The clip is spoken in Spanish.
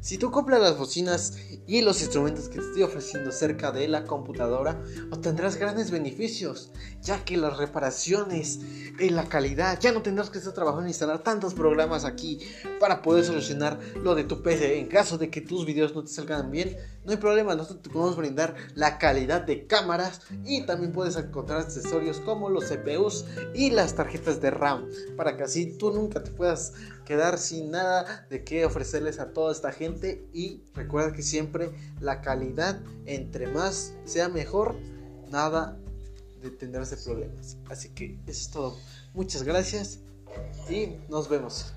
Si tú compras las bocinas y los instrumentos que te estoy ofreciendo cerca de la computadora, obtendrás grandes beneficios, ya que las reparaciones, y la calidad, ya no tendrás que estar trabajando en instalar tantos programas aquí para poder solucionar lo de tu PC. En caso de que tus videos no te salgan bien, no hay problema, nosotros te podemos brindar la calidad de cámaras y también puedes encontrar accesorios como los CPUs y las tarjetas de RAM para que así tú nunca te puedas quedar sin nada de qué ofrecerles a toda esta gente y recuerda que siempre la calidad entre más sea mejor nada de tendrás problemas así que eso es todo. Muchas gracias y nos vemos